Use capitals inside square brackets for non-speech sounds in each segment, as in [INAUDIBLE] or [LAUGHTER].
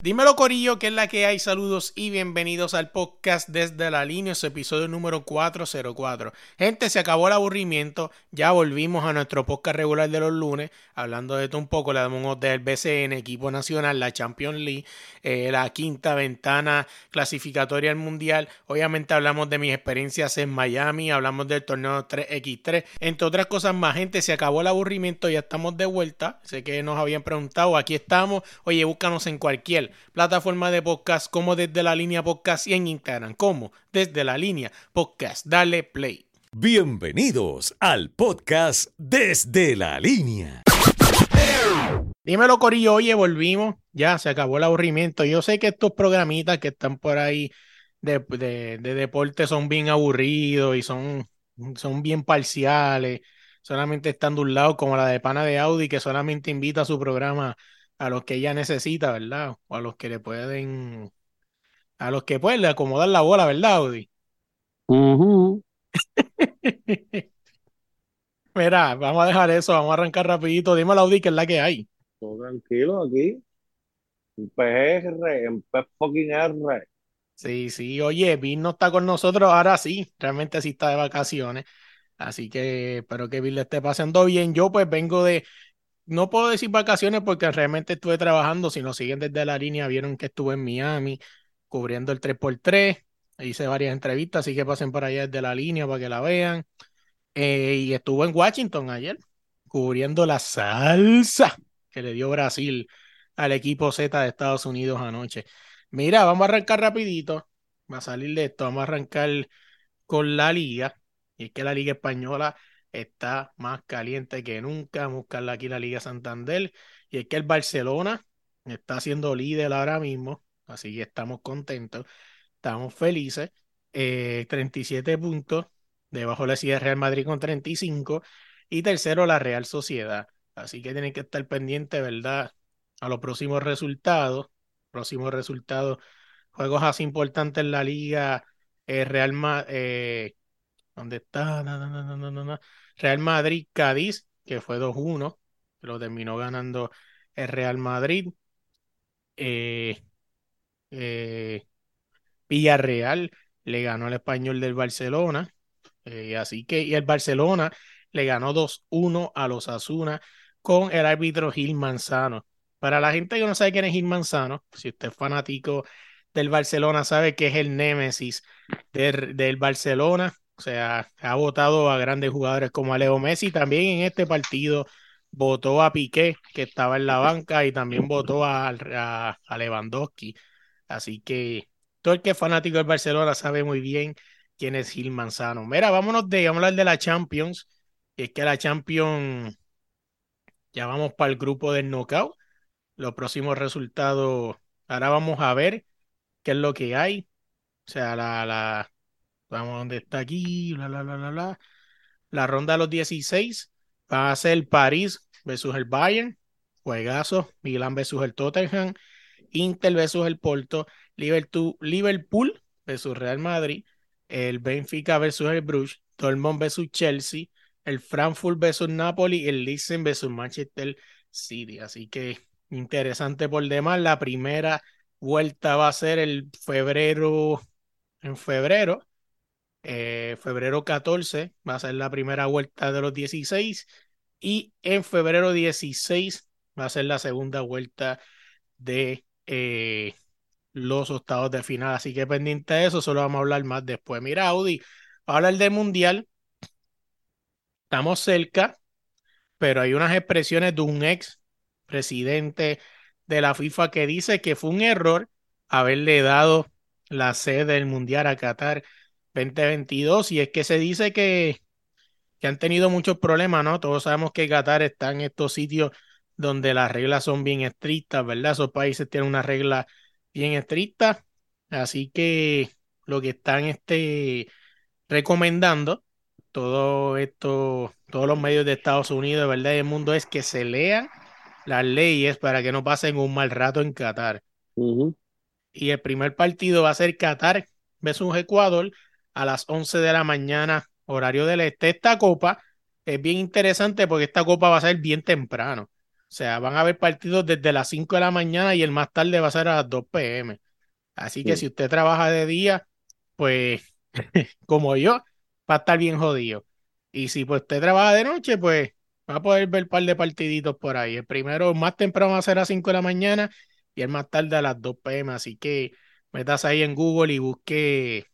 Dímelo Corillo, que es la que hay. Saludos y bienvenidos al podcast desde la línea, episodio número 404. Gente, se acabó el aburrimiento, ya volvimos a nuestro podcast regular de los lunes, hablando de esto un poco, le damos del BCN, equipo nacional, la Champions League, eh, la quinta ventana clasificatoria al Mundial. Obviamente hablamos de mis experiencias en Miami, hablamos del torneo 3x3, entre otras cosas más. Gente, se acabó el aburrimiento, ya estamos de vuelta. Sé que nos habían preguntado, aquí estamos. Oye, búscanos en cualquier plataforma de podcast como desde la línea podcast y en Instagram como desde la línea podcast. Dale play. Bienvenidos al podcast desde la línea. Dímelo, Corillo. Oye, volvimos. Ya se acabó el aburrimiento. Yo sé que estos programitas que están por ahí de, de, deporte son bien aburridos y son, son bien parciales. Solamente están de un lado, como la de Pana de Audi, que solamente invita a su programa a los que ella necesita, ¿verdad? O a los que le pueden, a los que pueden acomodar la bola, ¿verdad, Audi? [LAUGHS] Mira, vamos a dejar eso, vamos a arrancar rapidito. Dime Audi que es la que hay. Todo tranquilo aquí. Un PR, un P fucking R. Sí, sí, oye, Bill no está con nosotros, ahora sí, realmente sí está de vacaciones. Así que espero que Bill le esté pasando bien. Yo pues vengo de no puedo decir vacaciones porque realmente estuve trabajando. Si nos siguen desde la línea, vieron que estuve en Miami cubriendo el 3x3. Hice varias entrevistas, así que pasen por allá desde la línea para que la vean. Eh, y estuve en Washington ayer cubriendo la salsa que le dio Brasil al equipo Z de Estados Unidos anoche. Mira, vamos a arrancar rapidito. Va a salir de esto. Vamos a arrancar con la liga. Y es que la liga española está más caliente que nunca. buscarla aquí la Liga Santander. Y es que el Barcelona está siendo líder ahora mismo. Así que estamos contentos. Estamos felices. 37 eh, puntos. Debajo le sigue Real Madrid con 35. Y tercero la Real Sociedad. Así que tienen que estar pendientes, ¿verdad? A los próximos resultados. Próximos resultados. Juegos así importantes en la liga. Eh, Real Madrid. Eh, ¿Dónde está? Real Madrid-Cádiz, que fue 2-1, lo terminó ganando el Real Madrid. Eh, eh, Villarreal le ganó al español del Barcelona. Eh, así que, y el Barcelona le ganó 2-1 a los Asuna con el árbitro Gil Manzano. Para la gente que no sabe quién es Gil Manzano, si usted es fanático del Barcelona, sabe que es el némesis del Barcelona o sea, ha votado a grandes jugadores como a Leo Messi. También en este partido votó a Piqué, que estaba en la banca, y también votó a, a, Lewandowski. Así que todo el que es fanático del Barcelona sabe muy bien quién es Gil Manzano. Mira, vámonos de, vamos de la Champions. Es que la Champions, ya vamos para el grupo del knockout. Los próximos resultados, ahora vamos a ver qué es lo que hay. O sea, la, la, Vamos donde está aquí, bla, bla, bla, bla, bla. La ronda de los 16 va a ser París versus el Bayern, juegazo, Milán versus el Tottenham, Inter versus el Porto, Liverpool versus Real Madrid, el Benfica versus el Bruges, Dortmund versus Chelsea, el Frankfurt versus Napoli, el Leipzig versus Manchester City. Así que interesante por demás. La primera vuelta va a ser el febrero, en febrero, eh, febrero 14 va a ser la primera vuelta de los 16 y en febrero 16 va a ser la segunda vuelta de eh, los octavos de final. Así que pendiente de eso, solo vamos a hablar más después. Mira, Audi, a hablar del mundial. Estamos cerca, pero hay unas expresiones de un ex presidente de la FIFA que dice que fue un error haberle dado la sede del mundial a Qatar 2022 y es que se dice que, que han tenido muchos problemas, ¿no? Todos sabemos que Qatar está en estos sitios donde las reglas son bien estrictas, ¿verdad? Esos países tienen una regla bien estricta, así que lo que están este, recomendando todo esto, todos los medios de Estados Unidos, ¿verdad? Y el mundo es que se lean las leyes para que no pasen un mal rato en Qatar. Y el primer partido va a ser Qatar versus Ecuador a las 11 de la mañana, horario del este. Esta copa es bien interesante porque esta copa va a ser bien temprano. O sea, van a haber partidos desde las 5 de la mañana y el más tarde va a ser a las 2 pm. Así que Sí. si usted trabaja de día, pues [LAUGHS] como yo, va a estar bien jodido. Y si pues usted trabaja de noche, pues va a poder ver un par de partiditos por ahí. El primero más temprano va a ser a las 5 de la mañana y el más tarde a las 2 pm. Así que metas ahí en Google y busque,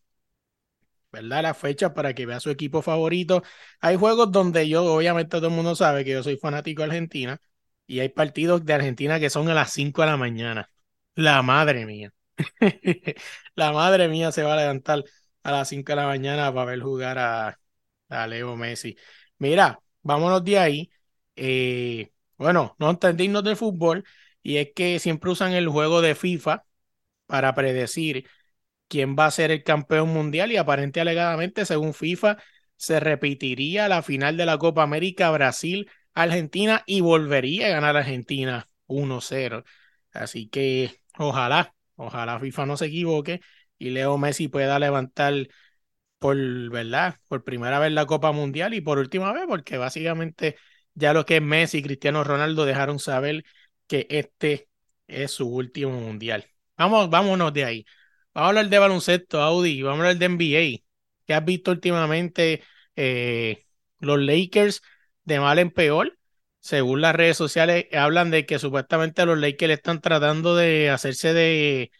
¿verdad? Las fechas para que vea su equipo favorito. Hay juegos donde yo, obviamente todo el mundo sabe que yo soy fanático de Argentina y hay partidos de Argentina que son a las 5 de la mañana. La madre mía. [LAUGHS] La madre mía se va a levantar a las 5 de la mañana para ver jugar a, a Leo Messi. Mira, vámonos de ahí. Eh, bueno, no entendernos del fútbol y es que siempre usan el juego de FIFA para predecir quién va a ser el campeón mundial y aparente alegadamente, según FIFA, se repetiría la final de la Copa América Brasil-Argentina y volvería a ganar Argentina 1-0. Así que ojalá, ojalá FIFA no se equivoque y Leo Messi pueda levantar por, ¿verdad? Por primera vez la Copa Mundial y por última vez, porque básicamente ya lo que es Messi y Cristiano Ronaldo dejaron saber que este es su último mundial. Vamos, vámonos de ahí. Vamos a hablar de baloncesto, Audi, vamos a hablar de NBA. ¿Qué has visto últimamente eh, los Lakers de mal en peor? Según las redes sociales, hablan de que supuestamente los Lakers están tratando de hacerse de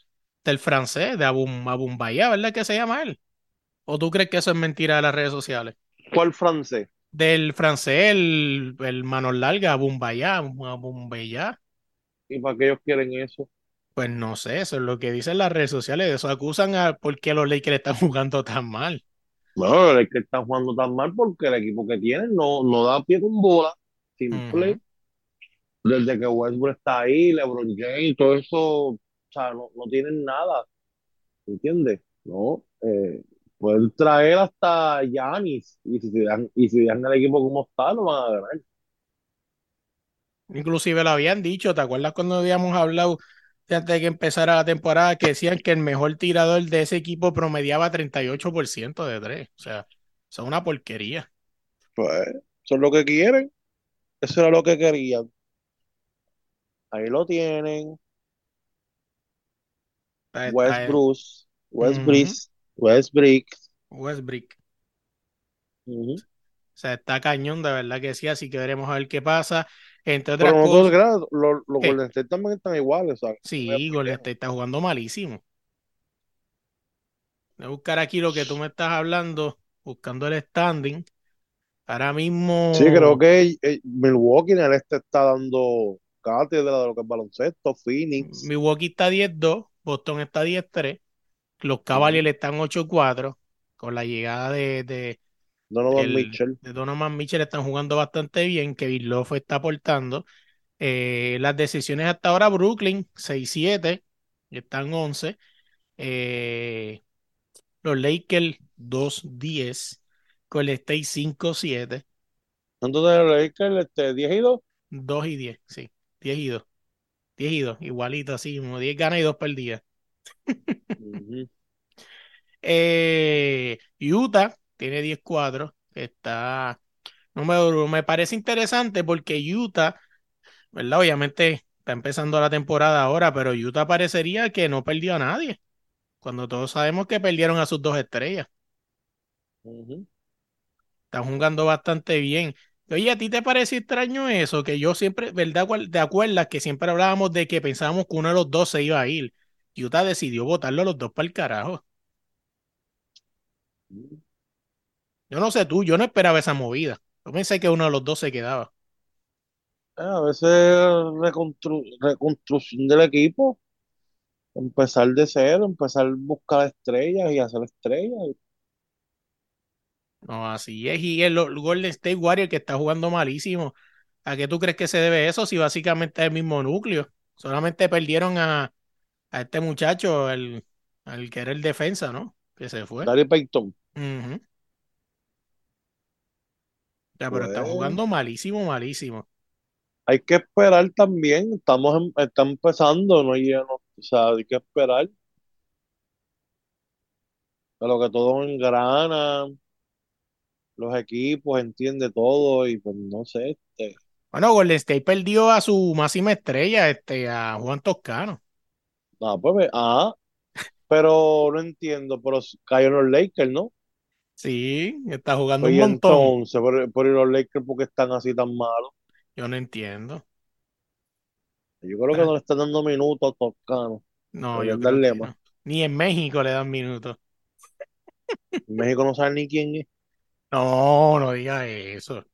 del francés, de Abum, Abumbaya, ¿verdad que se llama él? ¿O tú crees que eso es mentira de las redes sociales? ¿Cuál francés? Del francés, el, el manos largas, Abumbaya, Abumbaya. ¿Y para qué ellos quieren eso? Pues no sé, eso es lo que dicen las redes sociales. Eso acusan a por qué los Lakers están [LAUGHS] jugando tan mal. Bueno, es que están jugando tan mal porque el equipo que tienen no, no da pie con bola. Simple. Desde que Westbrook está ahí, LeBron James, todo eso, o sea, no, no tienen nada. ¿Entiendes? No. Eh, pueden traer hasta Giannis y si dejan, y si dejan el equipo como está, no van a ganar. Inclusive lo habían dicho, ¿te acuerdas cuando habíamos hablado antes de que empezara la temporada que decían que el mejor tirador de ese equipo promediaba 38% de tres? O sea, es una porquería. Pues, es lo que quieren. Eso era lo que querían. Ahí lo tienen. Está- Westbrook, Westbrook, Ujú. Westbrook. Westbrook. Ujú. O sea, está cañón, de verdad que sí, así que veremos a ver qué pasa. Entre Pero otras no te cosas, creas, los, los ¿qué? Golden State también están iguales, muy Sí. Golden State está jugando malísimo. Voy a buscar aquí lo que tú me estás hablando, buscando el standing. Ahora mismo, Sí, creo que eh, Milwaukee en el este está dando cátedra de lo que es baloncesto, Phoenix, Milwaukee está 10-2, Boston está 10-3, los Cavaliers están 8-4, con la llegada de, de, Donovan del- Mitchell. de Donovan Mitchell están jugando bastante bien, Kevin Love está aportando. Eh, las decisiones hasta ahora, Brooklyn 6-7, están 11. Eh, los Lakers 2-10, Golden State 5-7, Entonces el Lakers, este, 10 y 2. 2 y 10, sí, 10 y 2, 10 y 2, igualito así, como 10 ganas y 2 perdidas. Ujú. [LAUGHS] Eh, Utah tiene 10-4, que está, no me, me parece interesante porque Utah, ¿verdad? Obviamente está empezando la temporada ahora, pero Utah parecería que no perdió a nadie, cuando todos sabemos que perdieron a sus dos estrellas. Ujú. Están jugando bastante bien. Oye, ¿a ti te parece extraño eso? Que yo siempre, ¿verdad? ¿Te acuerdas que siempre hablábamos de que pensábamos que uno de los dos se iba a ir? Utah decidió botarlo a los dos para el carajo. Yo no sé tú, yo no esperaba esa movida. Yo pensé que uno de los dos se quedaba. Eh, A veces reconstru- reconstrucción del equipo, empezar de cero, empezar a buscar estrellas y hacer estrellas. No, así es. Y el, el Golden State Warrior que está jugando malísimo. ¿A qué tú crees que se debe eso si básicamente es el mismo núcleo? Solamente perdieron a, a este muchacho, el, al que era el defensa, ¿no? Que se fue. Gary Payton. Ya, pero Pues, jugando malísimo, malísimo. hay que esperar también. Estamos está empezando, no hay, no- o sea, hay que esperar a lo que todo engrana, los equipos, entiende todo y pues no sé, este, Bueno, Golden State perdió a su máxima estrella, este, a Juan Toscano. no, pues, ah, pero no entiendo, pero cayó en los Lakers, ¿no? Sí, está jugando un montón. entonces, por, por los Lakers, ¿por qué están así tan malos? Yo no entiendo. Yo creo que no le están dando minutos a Toscano. No, yo creo que no. Ni en México le dan minutos. En México no saben ni quién es. No, no diga eso.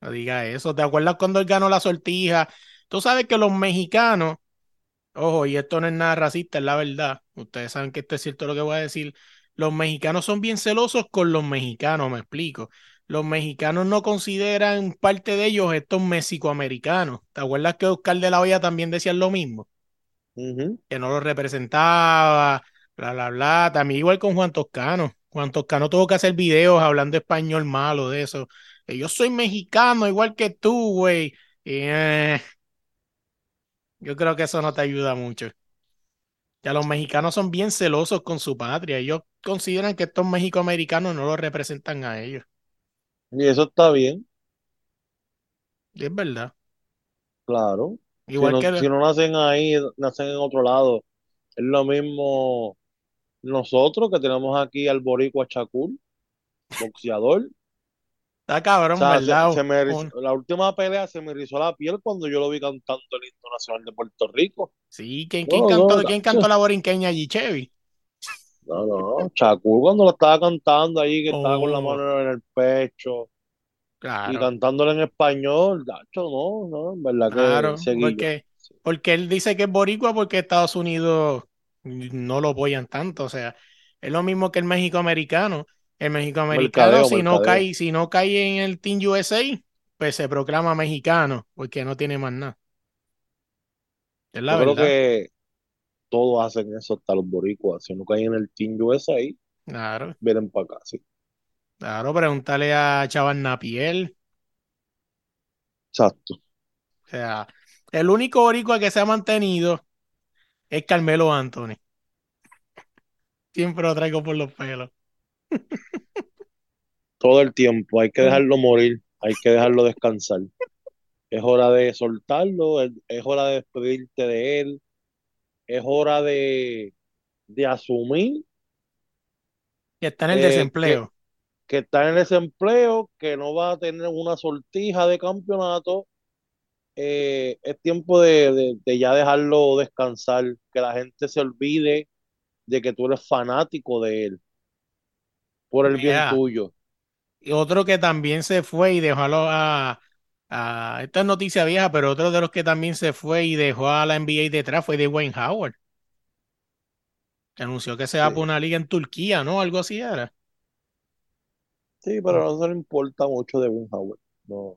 No diga eso. ¿Te acuerdas cuando él ganó la sortija? Tú sabes que los mexicanos, ojo, y esto no es nada racista, es la verdad. Ustedes saben que esto es cierto lo que voy a decir. Los mexicanos son bien celosos con los mexicanos, me explico. Los mexicanos no consideran parte de ellos estos mexicoamericanos. ¿Te acuerdas que Oscar de la Hoya también decía lo mismo? Que no lo representaba, bla, bla, bla. También igual con Juan Toscano. Juan Toscano tuvo que hacer videos hablando español malo de eso. Que yo soy mexicano igual que tú, güey. Eh, yo creo que eso no te ayuda mucho. Ya los mexicanos son bien celosos con su patria. Ellos consideran que estos mexicoamericanos no los representan a ellos. Y eso está bien, Y es verdad. claro. Si Igual no, que si no nacen ahí, nacen en otro lado. Es lo mismo nosotros que tenemos aquí al Boricua Shakur, boxeador. está O cabrón, sea, se, ¿verdad? se me la última pelea se me erizó la piel cuando yo lo vi cantando el himno nacional de Puerto Rico. Sí, ¿quién, quién No, cantó, no, quién cantó [LAUGHS] la borinqueña allí, Chevy? No, no, Shakur cuando lo estaba cantando ahí, que estaba con la Oh, mano en el pecho y cantándole en español, tacho, no, no, en verdad que Claro, yo. porque, porque él dice que es boricua porque Estados Unidos no lo apoyan tanto. O sea, es lo mismo que el México americano. El México americano, si no cae, si no cae en el Team USA, pues se proclama mexicano, porque no tiene más nada. Es la Yo creo verdad. que todos hacen eso, hasta los boricuas. Si no caen en el Team USA, Claro, vienen para acá, sí. claro, pregúntale a Chaval Napier. Exacto. O sea, el único boricua que se ha mantenido es Carmelo Anthony. Siempre lo traigo por los pelos. Todo el tiempo, hay que dejarlo morir, hay que dejarlo descansar. Es hora de soltarlo, es hora de despedirte de él, es hora de, de asumir Que está en el eh, desempleo. que está en desempleo, que no va a tener una sortija de campeonato. Eh, es tiempo de, de- de ya dejarlo descansar, que la gente se olvide de que tú eres fanático de él, por el bien tuyo. y otro que también se fue y dejó a, lo- a, a- esta es noticia vieja, pero otro de los que también se fue y dejó a la NBA detrás fue de Wayne Howard, que anunció que se va Sí, por una liga en Turquía, ¿no? Algo así era. sí, pero no se le importa mucho de Win Howard. No.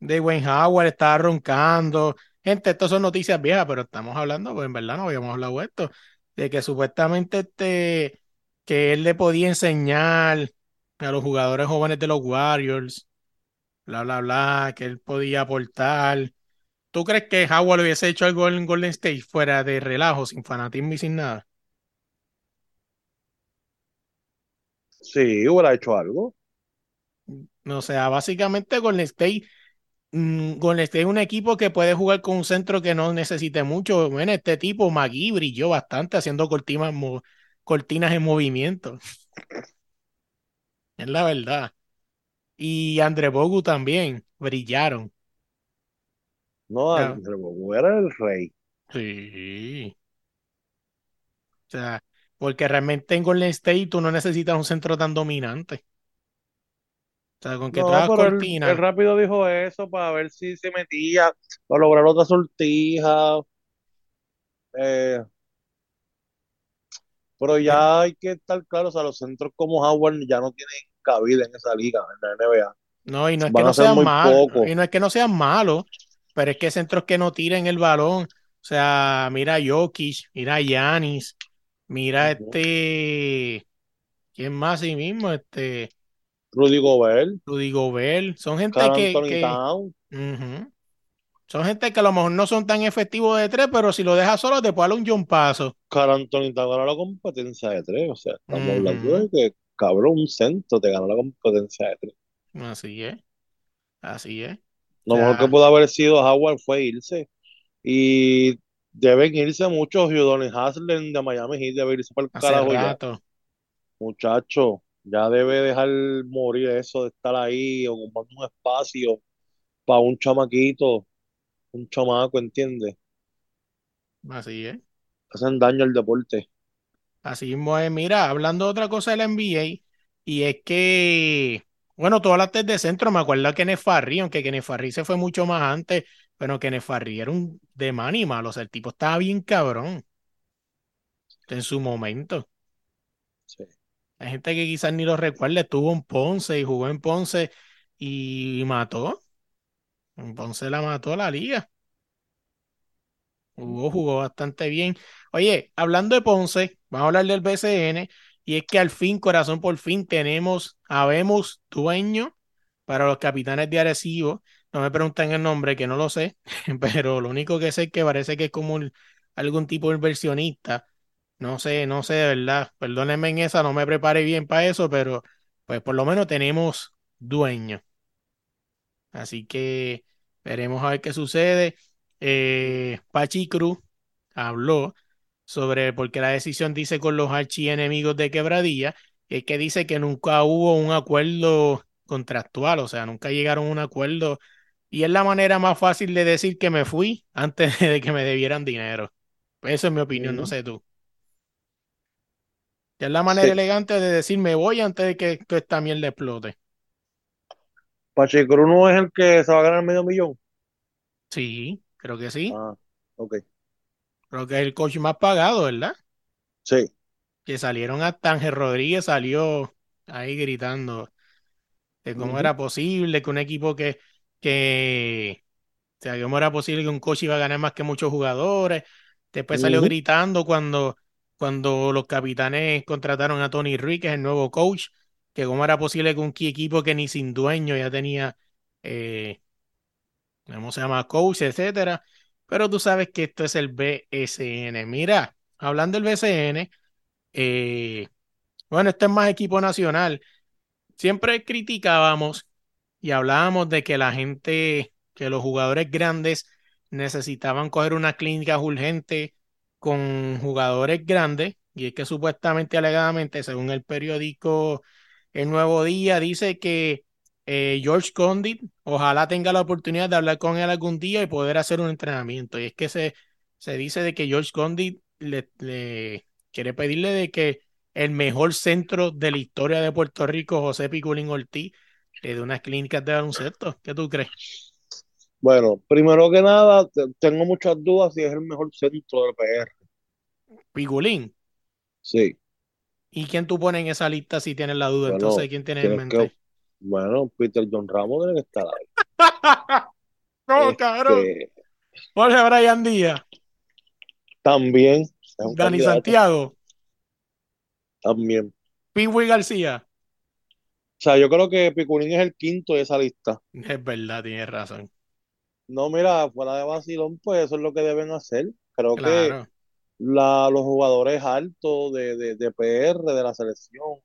De Wayne Howard estaba roncando. Gente, estas son noticias viejas, pero estamos hablando, pues en verdad no habíamos hablado de esto, de que supuestamente este, que él le podía enseñar a los jugadores jóvenes de los Warriors, bla, bla, bla, que él podía aportar. ¿Tú crees que Howard hubiese hecho algo en Golden State fuera de relajo, sin fanatismo y sin nada? Sí, hubiera hecho algo. O sea, básicamente Golden State, mm, Golden State es un equipo que puede jugar con un centro que no necesite mucho. Bueno, este tipo, McGee, brilló bastante haciendo cortinas, cortinas en movimiento. [LAUGHS] Es la verdad. Y Andre Bogu también brillaron. No, Ya, André Bogu era el rey. Sí. O sea, porque realmente en Golden State tú no necesitas un centro tan dominante. O sea, con que No, pero él, él rápido dijo eso para ver si se metía, para lograr otra sortija. eh, pero ya hay que estar claro, o sea, los centros como Howard ya no tienen cabida en esa liga, en la NBA. No, y no es que no sean malos, y no es que no sean malos, pero es que centros que no tiren el balón. O sea, mira a Jokic, mira a Giannis, mira a este, ¿quién más sí mismo? Este, Rudy Gobert, Rudy Gobert. Son gente que. Son gente que a lo mejor no son tan efectivos de tres, pero si lo dejas solo te puede dar un John Paso. Karl Anthony Towns ganó la competencia de tres. O sea, estamos hablando de que, cabrón, un centro te ganó la competencia de tres. Así es, así es. Lo mejor que pudo haber sido Howard fue irse. Y deben irse muchos. Udonis Haslem de Miami Heat debe irse para el hace carajo ya. Muchacho, ya debe dejar morir eso de estar ahí ocupando un espacio para un chamaquito, un chamaco, ¿entiendes? Así es. Hacen daño al deporte. Así mismo es. Mira, hablando de otra cosa de la NBA, y es que, bueno, tú hablaste de centro, me acuerdo de Kenneth Farri, aunque Kenneth Farri se fue mucho más antes, pero Kenneth Farri era un de animal, o sea, el tipo estaba bien cabrón en su momento. Sí. Hay gente que quizás ni lo recuerda, estuvo en Ponce y jugó en Ponce y mató. En Ponce la mató a la liga. Jugó, jugó bastante bien. Oye, hablando de Ponce, vamos a hablar del BCN, y es que al fin, corazón por fin, tenemos, habemos dueño para los capitanes de Arecibo. No me preguntan el nombre, que no lo sé, [LAUGHS] pero lo único que sé es que parece que es como algún tipo de inversionista. No sé, no sé de verdad. Perdónenme en esa, no me preparé bien para eso, pero pues por lo menos tenemos dueño. Así que veremos a ver qué sucede. Eh, Pachi Cruz habló sobre por qué la decisión dice con los archienemigos de Quebradilla, es que dice que nunca hubo un acuerdo contractual, o sea, nunca llegaron a un acuerdo y es la manera más fácil de decir que me fui antes [LAUGHS] de que me debieran dinero. Eso es mi opinión, no sé tú. Es la manera Sí. elegante de decir me voy antes de que, que esta mierda explote. Pacheco no es el que se va a ganar medio millón. Sí, creo que sí. Ah, ok. Creo que es el coach más pagado, ¿verdad? Sí. Que salieron hasta Ángel Rodríguez salió ahí gritando de cómo era posible que un equipo que, que, o sea, cómo era posible que un coach iba a ganar más que muchos jugadores. Después salió gritando cuando, cuando los capitanes contrataron a Tony Ruiz, que es el nuevo coach, que cómo era posible que un equipo que ni sin dueño ya tenía, eh, ¿cómo se llama? Coach, etcétera. Pero tú sabes que esto es el BSN. Mira, hablando del BSN, eh, bueno, este es más equipo nacional. Siempre criticábamos y hablábamos de que la gente, que los jugadores grandes necesitaban coger unas clínicas urgentes con jugadores grandes, y es que supuestamente, alegadamente, según el periódico El Nuevo Día, dice que eh, George Condit ojalá tenga la oportunidad de hablar con él algún día y poder hacer un entrenamiento. Y es que se, se dice de que George Condit le, le quiere pedirle de que el mejor centro de la historia de Puerto Rico, José Piculín Ortiz, le dé unas clínicas de baloncesto. ¿Qué tú crees? Bueno, primero que nada, te- tengo muchas dudas si es el mejor centro del PR. Piculín. Sí. ¿Y quién tú pones en esa lista si tienes la duda? Bueno, Entonces, ¿quién tienes en que, mente? Bueno, Peter John Ramos tiene que estar ahí. [LAUGHS] no, cabrón. Este, Jorge Brian Díaz, también Dani candidato, Santiago, también. Piwi García. O sea, yo creo que Piculín es el quinto de esa lista. Es verdad, tienes razón. No, mira, fuera de vacilón, pues eso es lo que deben hacer. Creo que la, los jugadores altos de, de, de PR, de la selección,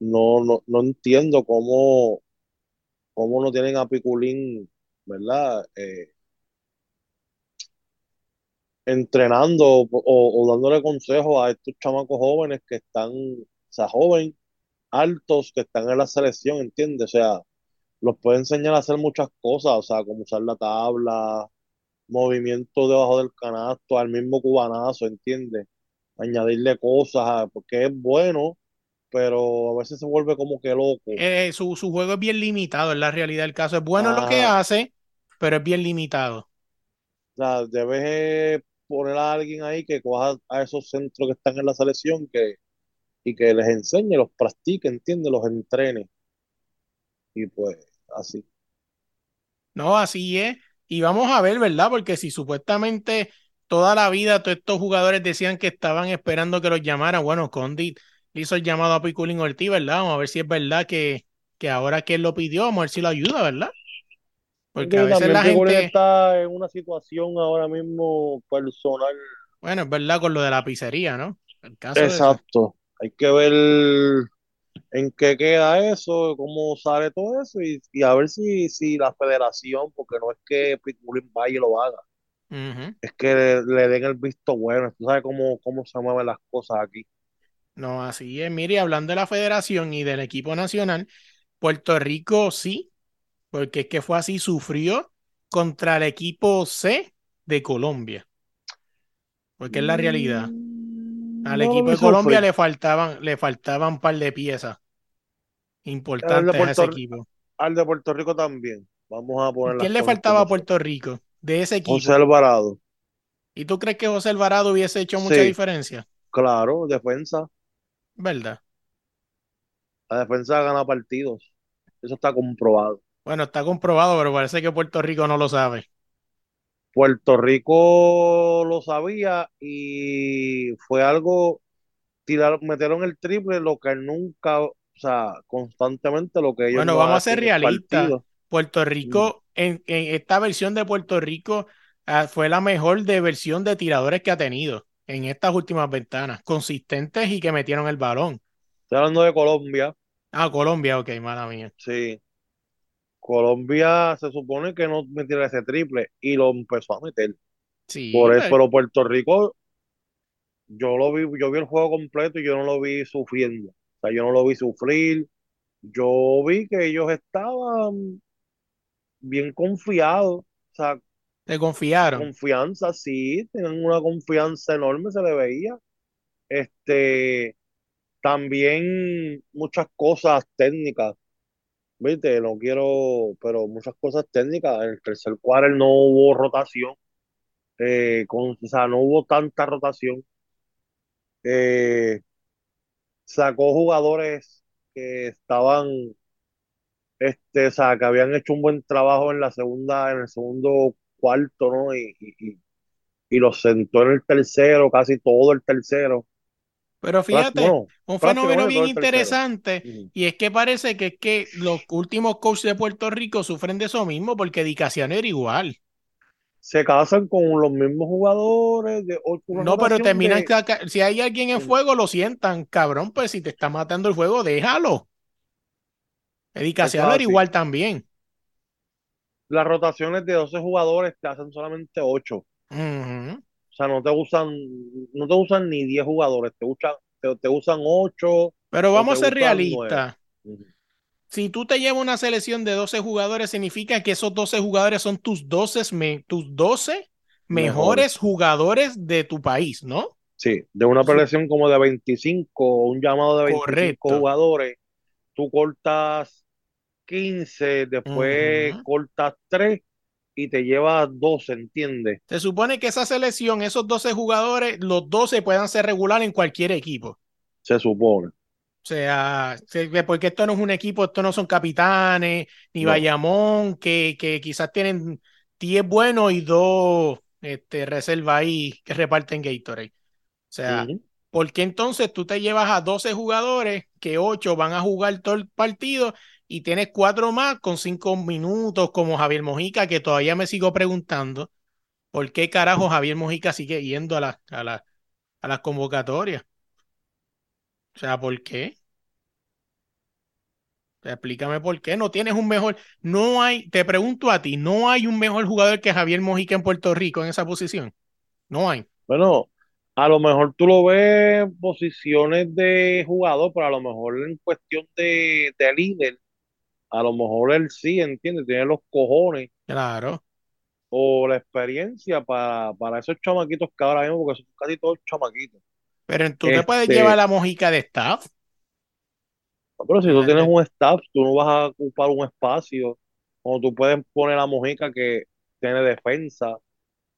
no, no, no entiendo cómo, cómo no tienen a Piculín, ¿verdad? Eh, entrenando o, dándole consejos a estos chamacos jóvenes que están, o sea, jóvenes, altos, que están en la selección, ¿entiendes? O sea, los puede enseñar a hacer muchas cosas, o sea, como usar la tabla, movimiento debajo del canasto, al mismo cubanazo, ¿entiendes? Añadirle cosas, porque es bueno, pero a veces se vuelve como que loco. Eh, su, su juego es bien limitado, en la realidad del caso. Es bueno en lo que hace, pero es bien limitado. O sea, debes poner a alguien ahí que coja a esos centros que están en la selección que, y que les enseñe, los practique, ¿entiendes? Los entrene. Y pues así. No, así es. Y vamos a ver, ¿verdad? Porque si supuestamente toda la vida todos estos jugadores decían que estaban esperando que los llamaran, bueno, Condit hizo el llamado a Piculín Ortiz, ¿verdad? Vamos a ver si es verdad que, que ahora que él lo pidió, vamos a ver si lo ayuda, ¿verdad? Porque a veces la Piculín gente, está en una situación ahora mismo personal. bueno, es verdad con lo de la pizzería, ¿no? El caso. Exacto. Hay que ver en qué queda eso, cómo sale todo eso y, y a ver si, si la federación, porque no es que Pitbull vaya y lo haga, es que le, le den el visto bueno. Tú sabes cómo, cómo se mueven las cosas aquí. No, así es. Mire, hablando de la federación y del equipo nacional, Puerto Rico sí, porque es que fue así, sufrió contra el equipo C de Colombia, porque es la realidad. Mm, Al no equipo de Colombia le faltaban, le faltaban un par de piezas de importantes a ese equipo. al de Puerto Rico también. Vamos a poner ¿Quién le faltaba a. Puerto Rico de ese José equipo? Alvarado, ¿Y tú crees que José Alvarado hubiese hecho mucha sí, diferencia? claro, defensa. ¿Verdad? La defensa gana partidos. Eso está comprobado. Bueno, está comprobado, pero parece que Puerto Rico no lo sabe. Puerto Rico lo sabía y fue algo, tirar, metieron el triple, lo que nunca, o sea, constantemente lo que ellos Bueno, no vamos a ser realistas. Puerto Mm, Rico, en, en esta versión de Puerto Rico, ah, fue la mejor de versión de tiradores que ha tenido en estas últimas ventanas, consistentes y que metieron el balón. Estoy hablando de Colombia, Ah, Colombia, ok, mala mía. sí. Colombia se supone que no metiera ese triple y lo empezó a meter. Sí, Por eso, pues, pero Puerto Rico, yo lo vi, yo vi el juego completo y yo no lo vi sufriendo. O sea, yo no lo vi sufrir. Yo vi que ellos estaban bien confiados. O sea, le confiaron. confianza, sí, tenían una confianza enorme, se le veía. Este, también muchas cosas técnicas, ¿viste? No quiero, pero muchas cosas técnicas. En el tercer cuarto no hubo rotación, eh, con, o sea, no hubo tanta rotación. Eh, sacó jugadores que estaban, este, o sea, que habían hecho un buen trabajo en la segunda, en el segundo cuarto, ¿no? Y, y, y los sentó en el tercero, casi todo el tercero. Pero fíjate, Bueno, un fenómeno bien tercero. interesante y es que parece que es que los últimos coaches de Puerto Rico sufren de eso mismo porque Di Casiano era igual. Se casan con los mismos jugadores, de No, pero terminan, de... si hay alguien en fuego, lo sientan, cabrón, pues si te está matando el juego, déjalo. Es era igual también. Las rotaciones de 12 jugadores te hacen solamente 8. Ujú. O sea, no te usan, no te usan ni 10 jugadores, te usan, te, te usan 8 Pero vamos a ser usan 9. realistas. Si tú te llevas una selección de 12 jugadores, significa que esos 12 jugadores son tus 12, me- tus 12 mejores jugadores de tu país, ¿no? Sí, de una selección como de 25, un llamado de 25 Correcto. jugadores, tú cortas 15, después Ujú. cortas 3 y te llevas 12, ¿entiendes? Se supone que esa selección, esos 12 jugadores, los 12 puedan ser regular en cualquier equipo. Se supone. O sea, se- porque esto no es un equipo, esto no son capitanes, ni No. Bayamón, que, que quizás tienen 10 buenos y dos este, reserva ahí que reparten Gatorade. O sea, Ujú. ¿por qué entonces tú te llevas a 12 jugadores que 8 van a jugar todo el partido y tienes 4 más con 5 minutos como Javier Mojica, que todavía me sigo preguntando por qué carajo Javier Mojica sigue yendo a, la- a, la- a las convocatorias? O sea, ¿por qué? Explícame por qué. No tienes un mejor, no hay, te pregunto a ti, ¿no hay un mejor jugador que Javier Mojica en Puerto Rico en esa posición? No hay. Bueno, a lo mejor tú lo ves en posiciones de jugador, pero a lo mejor en cuestión de, de líder, a lo mejor él sí, ¿entiendes? Tiene los cojones Claro. o la experiencia para, para esos chamaquitos que ahora mismo, porque son casi todos chamaquitos. Pero tú te puedes Este- llevar la Mojica de staff. Pero si tú tienes un staff, tú no vas a ocupar un espacio, o tú puedes poner a Mojica que tiene defensa,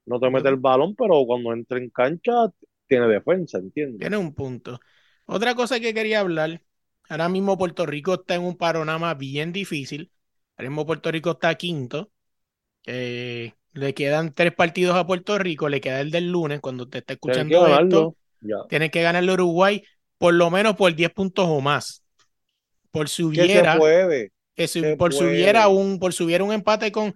no te mete el balón, pero cuando entra en cancha tiene defensa, ¿entiendes? Tiene un punto. Otra cosa que quería hablar, ahora mismo Puerto Rico está en un panorama bien difícil Ahora mismo Puerto Rico está quinto. Eh, le quedan tres partidos a Puerto Rico, le queda el del lunes, cuando te esté escuchando Tienen que esto, ganarlo. Ya. tiene que ganarle Uruguay por lo menos por 10 puntos o más. Por si hubiera, que si- por si hubiera un, por si hubiera un empate con,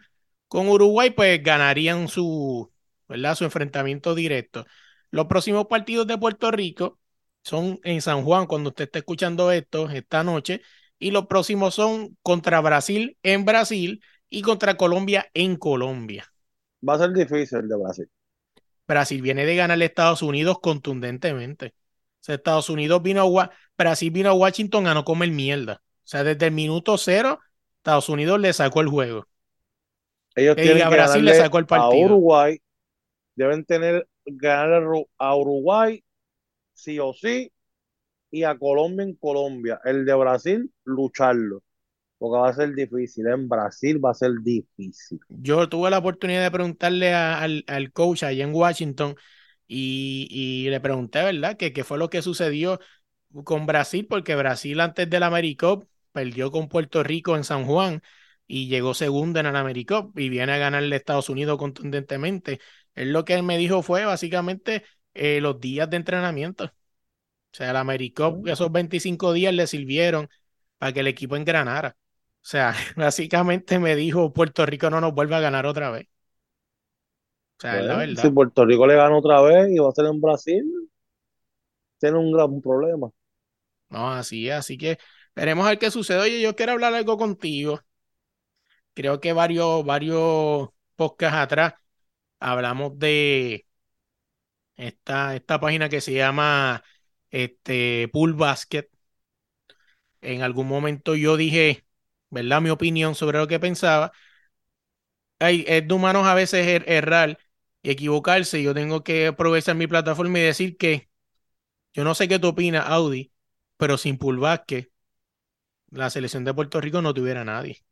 con Uruguay, pues ganarían su, ¿verdad? Su enfrentamiento directo. Los próximos partidos de Puerto Rico son en San Juan, cuando usted esté escuchando esto esta noche, y los próximos son contra Brasil en Brasil y contra Colombia en Colombia. Va a ser difícil el de Brasil. Brasil viene de ganar a Estados Unidos contundentemente. O sea, Estados Unidos vino a Brasil vino a Washington a no comer mierda. O sea, desde el minuto cero, Estados Unidos le sacó el juego. Ellos Eh, tienen a que Brasil le ganarle sacó el a partido. Uruguay. Deben tener ganar a a Uruguay sí o sí y a Colombia en Colombia. El de Brasil, lucharlo. Porque va a ser difícil. En Brasil va a ser difícil. Yo tuve la oportunidad de preguntarle al, al coach allá en Washington y, y le pregunté, ¿verdad?, que qué fue lo que sucedió con Brasil, porque Brasil antes del AmeriCup perdió con Puerto Rico en San Juan y llegó segundo en el AmeriCup y viene a ganarle a Estados Unidos contundentemente. Él lo que él me dijo fue básicamente eh, los días de entrenamiento. O sea, el AmeriCup, esos 25 días le sirvieron para que el equipo engranara. O sea, [LAUGHS] básicamente me dijo, Puerto Rico no nos vuelve a ganar otra vez. O sea, es la verdad. si Puerto Rico le gana otra vez y va a ser en Brasil, tiene un gran problema. No, así es. Así que veremos a ver qué sucede. Oye, yo quiero hablar algo contigo. Creo que varios, varios podcasts atrás hablamos de esta, esta página que se llama este, Pool Basket. En algún momento yo dije, ¿verdad? Mi opinión sobre lo que pensaba. Ay, es de humanos a veces er- errar y equivocarse. Yo tengo que aprovechar mi plataforma y decir que yo no sé qué tú opinas, Audi, pero sin Pool Basket, la selección de Puerto Rico no tuviera nadie.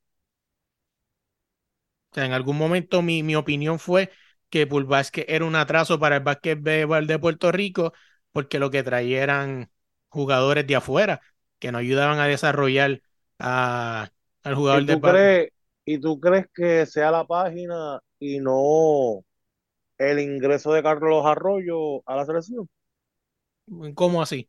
O sea, en algún momento mi, mi opinión fue que Pool Basket era un atraso para el básquetbol de Puerto Rico porque lo que traía eran jugadores de afuera que no ayudaban a desarrollar a- al jugador ¿Y de tú crees, y tú crees que sea la página y no el ingreso de Carlos Arroyo a la selección? ¿Cómo así?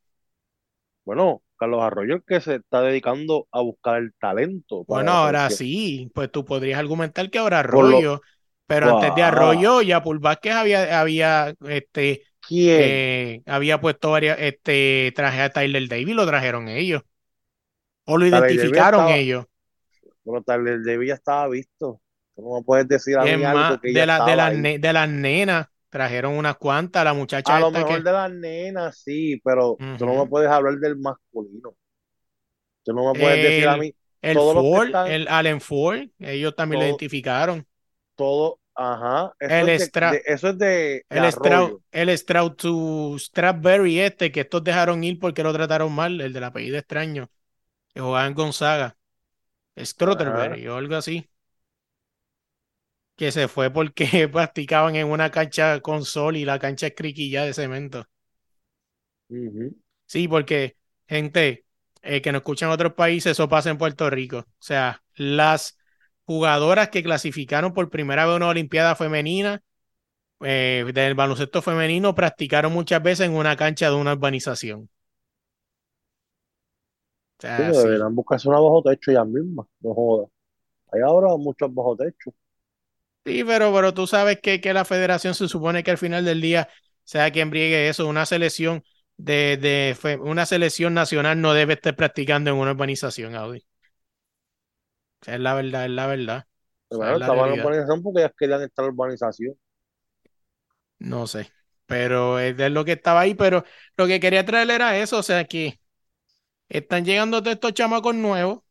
Bueno, Carlos Arroyo es que se está dedicando a buscar el talento Bueno, ahora sí, pues tú podrías argumentar que ahora lo- Pero antes de. Arroyo ya Pool Basket había, había este eh, había puesto varias, este, traje a Tyler Davis, lo trajeron ellos. O lo Tyler identificaron estaba- ellos. Bueno, Tyler Davis ya estaba visto. Tú no me puedes decir a mí es algo más, que de, la- de, las ne- de las nenas, trajeron unas cuantas, la muchacha A lo mejor que... de las nenas sí, pero tú no me puedes hablar del masculino. Tú no me puedes decir a El- mí El Ford, están- el Allen Ford, ellos también lo identificaron. todo, ajá, eso El es de, eso es de, El Stroud, el Stroud to Strawberry este, que estos dejaron ir porque lo trataron mal, el del apellido extraño, que jugaba en Gonzaga. Strawberry o algo así. Que se fue porque [LAUGHS] practicaban en una cancha con sol y la cancha es criquilla de cemento. Ujú. Sí, porque, gente, eh, que nos escuchan en otros países, eso pasa en Puerto Rico. O sea, las jugadoras que clasificaron por primera vez a una Olimpiada femenina eh, del baloncesto femenino practicaron muchas veces en una cancha de una urbanización. O Sí, sea, sí. deberían buscarse una bajo techo ellas mismas, no jodas. Hay ahora muchos bajo techo. Sí, pero, pero tú sabes que, que la federación se supone que al final del día sea quien briegue eso, una selección de, de una selección nacional no debe estar practicando en una urbanización, Audi. O sea, es la verdad, es la verdad. O sea, Bueno, estaban en urbanización porque ellas querían estar en urbanización. No sé, pero es de lo que estaba ahí, pero lo que quería traer era eso, o sea que están llegando todos estos chamacos nuevos.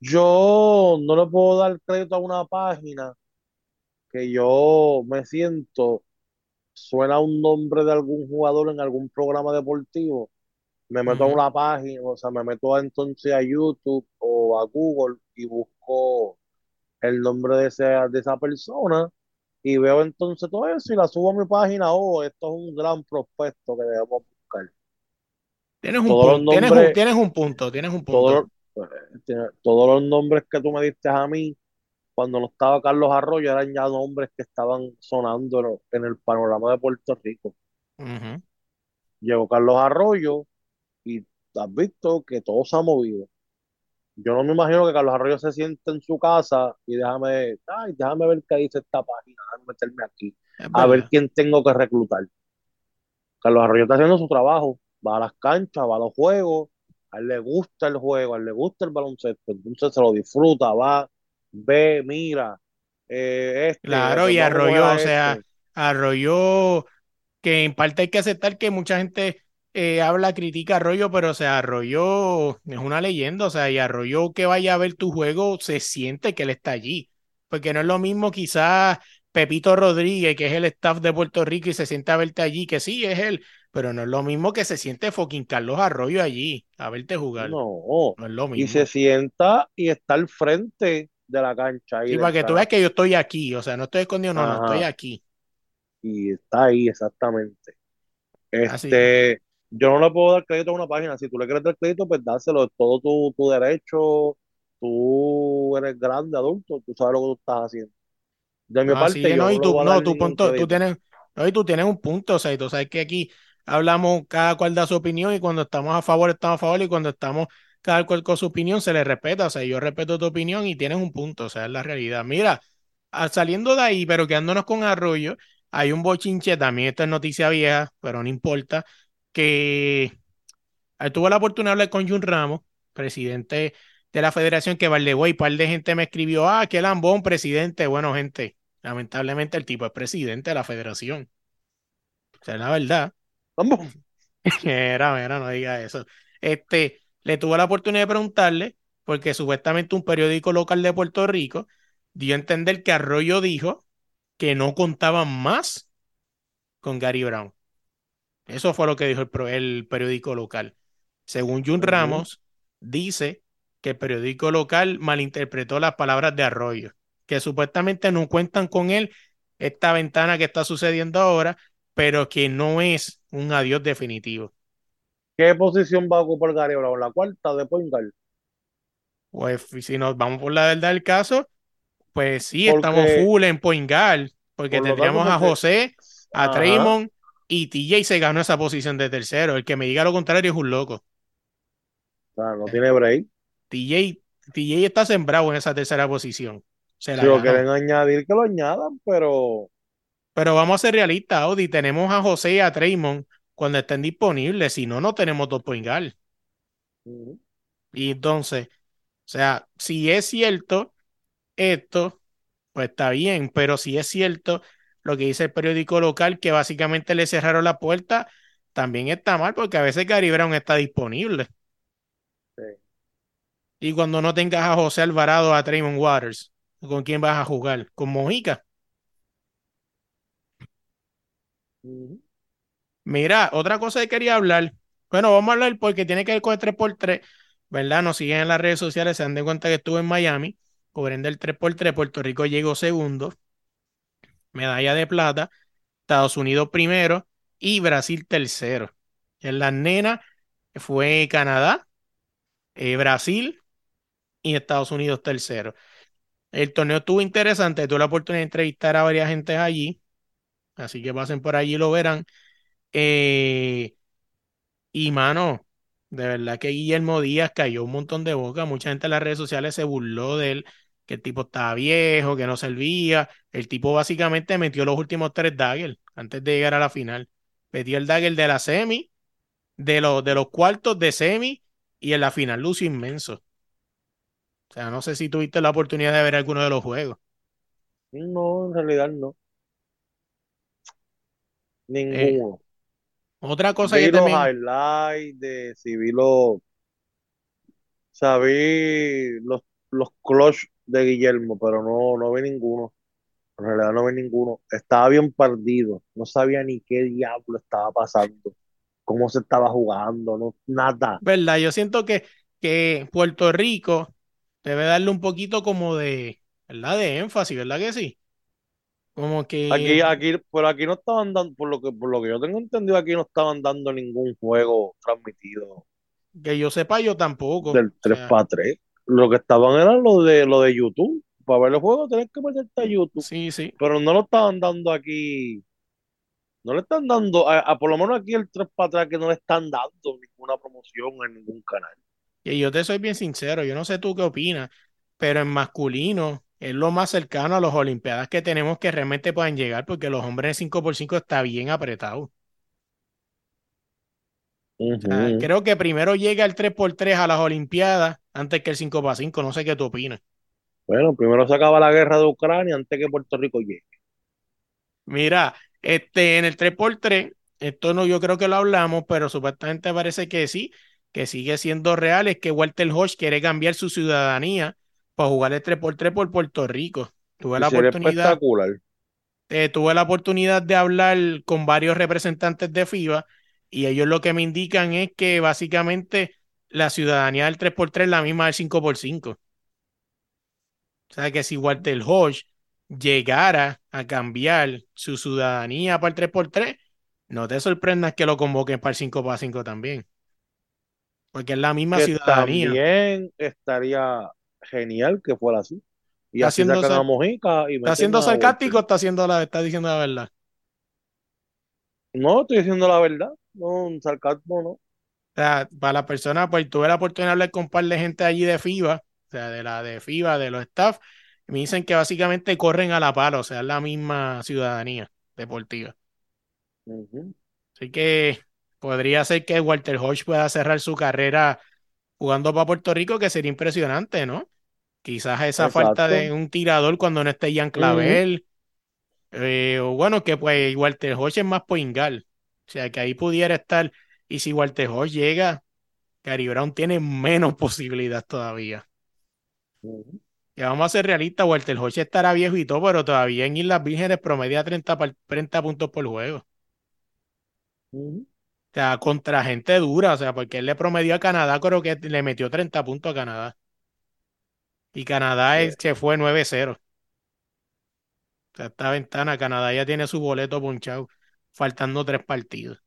Yo no le puedo dar crédito a una página que yo me siento, suena un nombre de algún jugador en algún programa deportivo, me meto a una página, o sea, me meto a- entonces a YouTube o a Google y busco el nombre de esa, de esa persona y veo entonces todo eso y la subo a mi página, oh, esto es un gran prospecto que debemos buscar. Tienes un punto, tienes un, tienes un punto, tienes un punto. eh, todos los nombres que tú me diste a mí cuando no estaba Carlos Arroyo, eran ya nombres que estaban sonando en el panorama de Puerto Rico. Ujú. Llegó Carlos Arroyo y has visto que todo se ha movido. Yo no me imagino que Carlos Arroyo se siente en su casa y déjame, ay, déjame ver qué dice esta página, déjame meterme aquí, a ver quién tengo que reclutar. Carlos Arroyo está haciendo su trabajo, va a las canchas, va a los juegos, a él le gusta el juego, a él le gusta el baloncesto, entonces se lo disfruta, va, ve, mira, eh, este, Claro, pues y Arroyo, o sea, este. Arroyo, que en parte hay que aceptar que mucha gente eh, habla, critica a Arroyo, pero o sea, Arroyo es una leyenda, o sea, y Arroyo que vaya a ver tu juego se siente que él está allí, porque no es lo mismo quizás Pepito Rodríguez, que es el staff de Puerto Rico y se siente a verte allí, que sí, es él, pero no es lo mismo que se siente fucking Carlos Arroyo allí a verte jugar, No, no es lo y mismo. se sienta y está al frente de la cancha Sí, de para que tú veas que yo estoy aquí, o sea, no estoy escondido, no, no, estoy aquí. y está ahí exactamente. Este, yo no le puedo dar crédito a una página. Si tú le quieres dar crédito, pues dáselo. Es todo tu, tu derecho. Tú eres grande, adulto. Tú sabes lo que tú estás haciendo. De mi Así parte, yo no, no y tú, no, ningún punto, tú tienes, no, y tú tienes un punto, o sea, y tú sabes que aquí hablamos cada cual da su opinión y cuando estamos a favor estamos a favor y cuando estamos cada cual con su opinión se le respeta, o sea, yo respeto tu opinión y tienes un punto, o sea, es la realidad. Mira, ah, saliendo de ahí, pero quedándonos con Arroyo, hay un bochinche, también esto es noticia vieja, pero no importa, que ah, tuve la oportunidad de hablar con Jun Ramos, presidente de la federación, que the way, par de gente me escribió, ah, qué lambón, presidente, bueno, gente. Lamentablemente el tipo es presidente de la federación. O sea, la verdad. Vamos. [LAUGHS] Mira, mira, no diga eso. Este, le tuve la oportunidad de preguntarle, porque supuestamente un periódico local de Puerto Rico dio a entender que Arroyo dijo que no contaban más con Gary Brown. Eso fue lo que dijo el, periódico local. Según Jun. Ramos, dice que el periódico local malinterpretó las palabras de Arroyo, que supuestamente no cuentan con él esta ventana que está sucediendo ahora, pero que no es un adiós definitivo. ¿Qué posición va a ocupar Gary Brown? ¿La cuarta de point guard? Pues si nos vamos por la verdad del caso, pues sí, estamos full en point guard, porque por tendríamos a José, a ajá, Draymond y TJ se ganó esa posición de tercero. El que me diga lo contrario es un loco. sea, no tiene break. TJ, TJ está sembrado en esa tercera posición. Se la Si lo ganó. quieren añadir, que lo añadan, pero Pero vamos a ser realistas, Audi. Tenemos a José y a Draymond cuando estén disponibles. Si no, no tenemos dos point guard. Y entonces, o sea, si es cierto esto, pues está bien. Pero si es cierto lo que dice el periódico local, que básicamente le cerraron la puerta, también está mal porque a veces Gary Brown está disponible. sí. Y cuando no tengas a José Alvarado, a Draymond Waters, ¿con quién vas a jugar? ¿Con Mojica? Mira, otra cosa que quería hablar. Bueno, vamos a hablar porque tiene que ver con el 3x3, ¿verdad? Nos siguen en las redes sociales, se dan de cuenta que estuve en Miami, cubriendo el 3x3. Puerto Rico llegó segundo, medalla de plata, Estados Unidos primero y Brasil tercero. En las nenas fue Canadá, eh, Brasil y Estados Unidos tercero. El torneo estuvo interesante, tuve la oportunidad de entrevistar a varias gente allí, así que pasen por allí y lo verán. Eh, y mano, de verdad que Guillermo Díaz cayó un montón de boca. Mucha gente en las redes sociales se burló de él, que el tipo estaba viejo, que no servía. El tipo básicamente metió los últimos tres daggers antes de llegar a la final. Metió el dagger de la semi, de los, de los cuartos de semi y en la final lució inmenso. O sea, no sé si tuviste la oportunidad de ver alguno de los juegos. No, en realidad no. Eh, Ninguno. otra cosa Vi que los también, highlights de si vi los, o sea, vi los, los clutch de Guillermo, pero no, no vi ninguno. En realidad no vi ninguno. Estaba bien perdido. No sabía ni qué diablo estaba pasando. Cómo se estaba jugando. No, nada. ¿verdad? Yo siento que, que Puerto Rico debe darle un poquito como de, ¿verdad? De énfasis, ¿verdad que sí? Como Aquí, que, aquí, por aquí no estaban dando, por lo que, por lo que yo tengo entendido, aquí no estaban dando ningún juego transmitido que yo sepa, yo tampoco. del O 3 sea, para 3. Lo que estaban era lo de lo de YouTube, para ver el juego tenés que meterte a YouTube. Sí, sí. Pero no lo estaban dando aquí. No le están dando, a, a por lo menos aquí el 3 para atrás, que no le están dando ninguna promoción en ningún canal. Y yo te soy bien sincero, yo no sé tú qué opinas, pero en masculino es lo más cercano a las Olimpiadas que tenemos que realmente puedan llegar, porque los hombres en 5x5 está bien apretado. O sea, Ujú. creo que primero llega el 3x3 a las Olimpiadas antes que el 5x5, no sé qué tú opinas. Bueno, primero se acaba la guerra de Ucrania antes que Puerto Rico llegue. Mira, este, en el 3x3, esto no, yo creo que lo hablamos, pero supuestamente parece que sí, que sigue siendo real, es que Walter Hodge quiere cambiar su ciudadanía para jugar el 3x3 por Puerto Rico. Tuve Y la oportunidad, espectacular. eh, tuve la oportunidad de hablar con varios representantes de FIBA y ellos lo que me indican es que básicamente la ciudadanía del 3x3 es la misma del 5x5. O sea que si Walter Hodge llegara a cambiar su ciudadanía para el 3x3, no te sorprendas que lo convoquen para el 5x5 también. Porque es la misma Que ciudadanía. también estaría genial que fuera así. Y Está así a sar- Mojica y ¿Está siendo sarcástico o está, haciendo la, está diciendo la verdad? No, estoy diciendo la verdad. No, un sarcasmo, no. Sea, para la persona, pues tuve la oportunidad de hablar con un par de gente allí de FIBA, o sea, de la de FIBA, de los staff, y me dicen que básicamente corren a la pala, o sea, es la misma ciudadanía deportiva. Así que podría ser que Walter Hodge pueda cerrar su carrera jugando para Puerto Rico, que sería impresionante, ¿no? Quizás esa falta de un tirador cuando no esté Ian Ujú. Clavel, eh, o bueno, que pues Walter Hodge es más poingal, o sea, que ahí pudiera estar, y si Walter llega, Gary Brown tiene menos [LAUGHS] posibilidad todavía. Ujú. Y vamos a ser realistas, Walter estará viejo y todo, pero todavía en Islas Vírgenes promedia 30, par- 30 puntos por juego. O sea, contra gente dura, o sea, porque él le promedió a Canadá, creo que le metió 30 puntos a Canadá. Y Canadá Sí. se fue 9-0. O sea, esta ventana, Canadá ya tiene su boleto punchado, faltando tres partidos.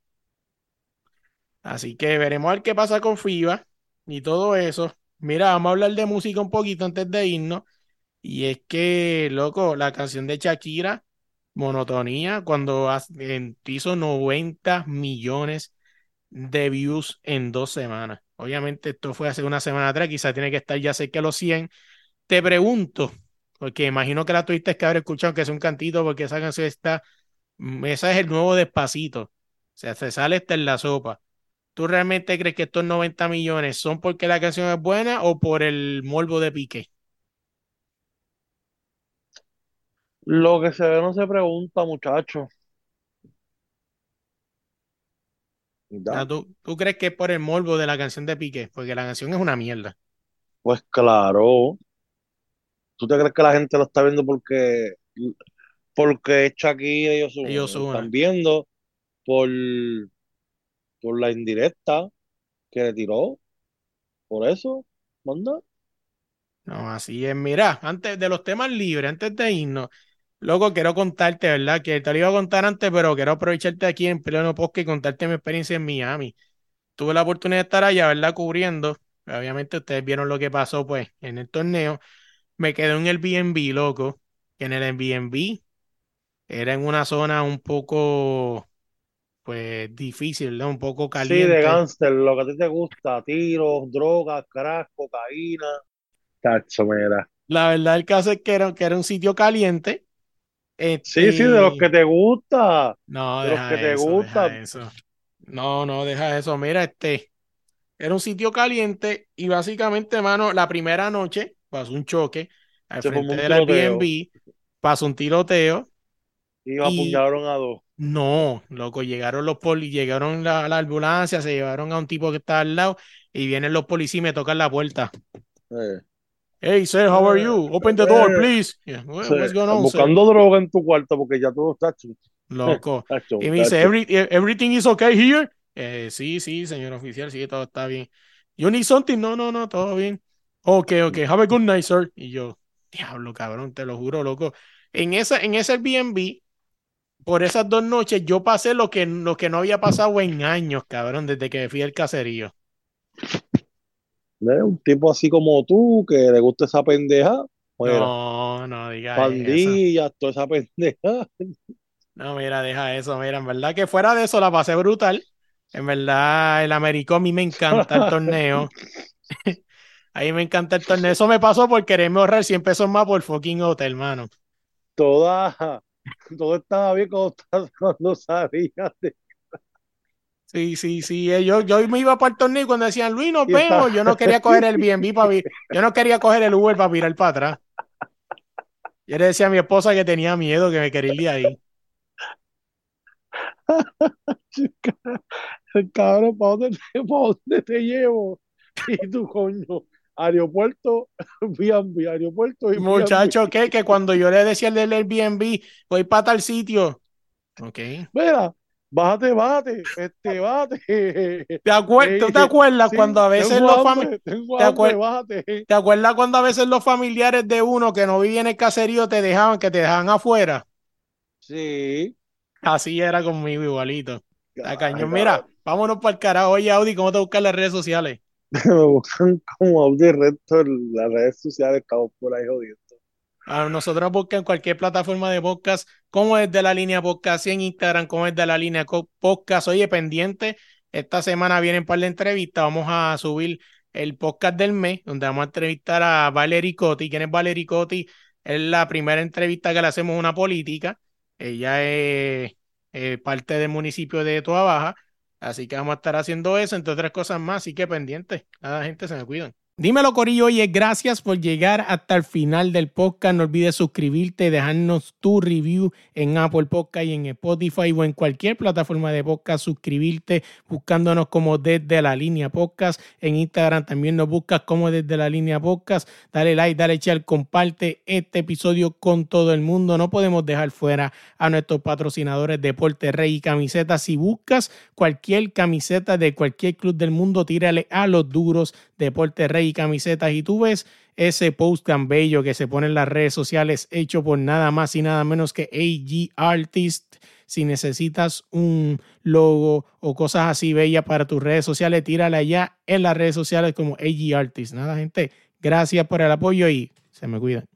Así que veremos a ver qué pasa con FIBA y todo eso. Mira, vamos a hablar de música un poquito antes de irnos. Y es que, loco, la canción de Shakira, Monotonía, cuando hizo 90 millones de views en dos semanas. Obviamente esto fue hace una semana atrás, quizá tiene que estar ya cerca de los 100. Te pregunto, porque imagino que la tuviste que haber escuchado, que es un cantito, porque esa canción está, mm, esa es el nuevo Despacito. O sea, se sale hasta en la sopa. ¿Tú realmente crees que estos 90 millones son porque la canción es buena o por el morbo de Piqué? Lo que se ve no se pregunta, muchacho. Da. ¿tú, tú crees que es por el morbo de la canción de Piqué? Porque la canción es una mierda. Pues claro. ¿Tú te crees que la gente lo está viendo porque, porque es Shakira y ellos son- Ellos están viendo por, por la indirecta que le tiró? Por eso, manda. No, así es. Mira, antes de los temas libres, antes de irnos, loco, quiero contarte, ¿verdad? Que te lo iba a contar antes, pero quiero aprovecharte aquí en pleno podcast y contarte mi experiencia en Miami. Tuve la oportunidad de estar allá, ¿verdad? Cubriendo. Obviamente ustedes vieron lo que pasó, pues, en el torneo. Me quedé en el Airbnb, loco, en el Airbnb era en una zona un poco, pues, difícil, ¿verdad? Un poco Sí, de caliente. gángster, lo que a ti te gusta, tiros, drogas, crack, cocaína. Tacho, mira. La verdad, el caso es que era, que era un sitio caliente. Sí, sí, de los Este, que te gusta, no, de los deja que te gusta. eso. No, no, deja eso. Mira, este, era un sitio caliente y básicamente, mano, la primera noche pasó un choque al Se formó frente del Airbnb, pasó un tiroteo y y apuñalaron a dos. No, loco, llegaron los polis, llegaron la, la ambulancia, se llevaron a un tipo que estaba al lado y vienen los policías y me tocan la puerta. Eh, Hey, sir, how are eh, you? Open the door, eh, please. Yeah, "Well, sí, what's going on, sir? buscando droga en tu cuarto porque ya todo está hecho. Loco. [LAUGHS] Tacho, Y me dice. Every, everything is okay here? Eh, sí, sí, señor oficial, sí, todo está bien. You need something? No, no, no, todo bien. Ok, ok, have a good night, sir. Y yo, diablo, cabrón, te lo juro, loco. En esa, en ese Airbnb, por esas dos noches, yo pasé lo que, lo que no había pasado en años, cabrón, desde que fui al caserío. Un tipo así como tú que le gusta esa pendeja, Mira, No, no digas eso. pandillas, toda esa pendeja. No, mira, deja eso. Mira, en verdad que fuera de eso la pasé brutal. En verdad, el Américo a mí me encanta el torneo. [LAUGHS] Ahí me encanta el torneo. Eso me pasó por quererme ahorrar 100 pesos más por fucking hotel, hermano. Toda, [LAUGHS] todo estaba bien cuando, [LAUGHS] cuando sabías de Sí, sí, sí. eh, Yo, yo me iba para el torneo y cuando decían Luis, nos vemos, yo no quería coger el BNB para Yo no quería coger el Uber para virar para atrás. Yo le decía a mi esposa que tenía miedo, que me quería ir de ahí. [LAUGHS] Cabrón, ¿para dónde te, pa' dónde te llevo? Y tú, coño, aeropuerto, [LAUGHS] B&B, aeropuerto y Muchacho, ¿qué? Que cuando yo le decía al del Airbnb, voy para tal sitio. Ok. Mira, bájate, bájate, este, bájate. ¿Te acuer- ¿Tú te acuerdas Sí, cuando a veces los hambre, fami- tengo ¿te hambre, acuer- bájate. ¿Te acuerdas cuando a veces los familiares de uno que no vivían en el caserío te dejaban, que te dejaban afuera? Sí. Así era conmigo igualito. Ay, cañón. Mira, vámonos para el carajo. Oye, Audi, ¿cómo te buscan las redes sociales? [LAUGHS] Me buscan como Audi Recto en las redes sociales, estamos por ahí jodiendo. A nosotros nos buscan cualquier plataforma de podcast, como es de la línea podcast, y en Instagram, como es de la línea podcast. Oye, pendiente, esta semana vienen un par de entrevistas. Vamos a subir el podcast del mes, donde vamos a entrevistar a Valerie Cotti. ¿Quién es Valerie Cotti? Es la primera entrevista que le hacemos a una política. Ella es eh, parte del municipio de Toa Baja. Así que vamos a estar haciendo eso, entre otras cosas más. Así que pendiente. Nada, gente, se me cuidan. Dímelo, Corillo. Oye, gracias por llegar hasta el final del podcast. No olvides suscribirte dejarnos tu review en Apple Podcast y en Spotify o en cualquier plataforma de podcast. Suscribirte buscándonos como desde la línea podcast. En Instagram también nos buscas como desde la línea podcast. Dale like, dale share, comparte este episodio con todo el mundo. No podemos dejar fuera a nuestros patrocinadores Deporte Rey y Camisetas. Si buscas cualquier camiseta de cualquier club del mundo, tírale a los duros Deporte Rey y Camisetas. Y tú ves ese post tan bello que se pone en las redes sociales hecho por nada más y nada menos que AG Artist. Si necesitas un logo o cosas así bellas para tus redes sociales, tírala allá en las redes sociales como AG Artist. Nada, gente, gracias por el apoyo y se me cuidan.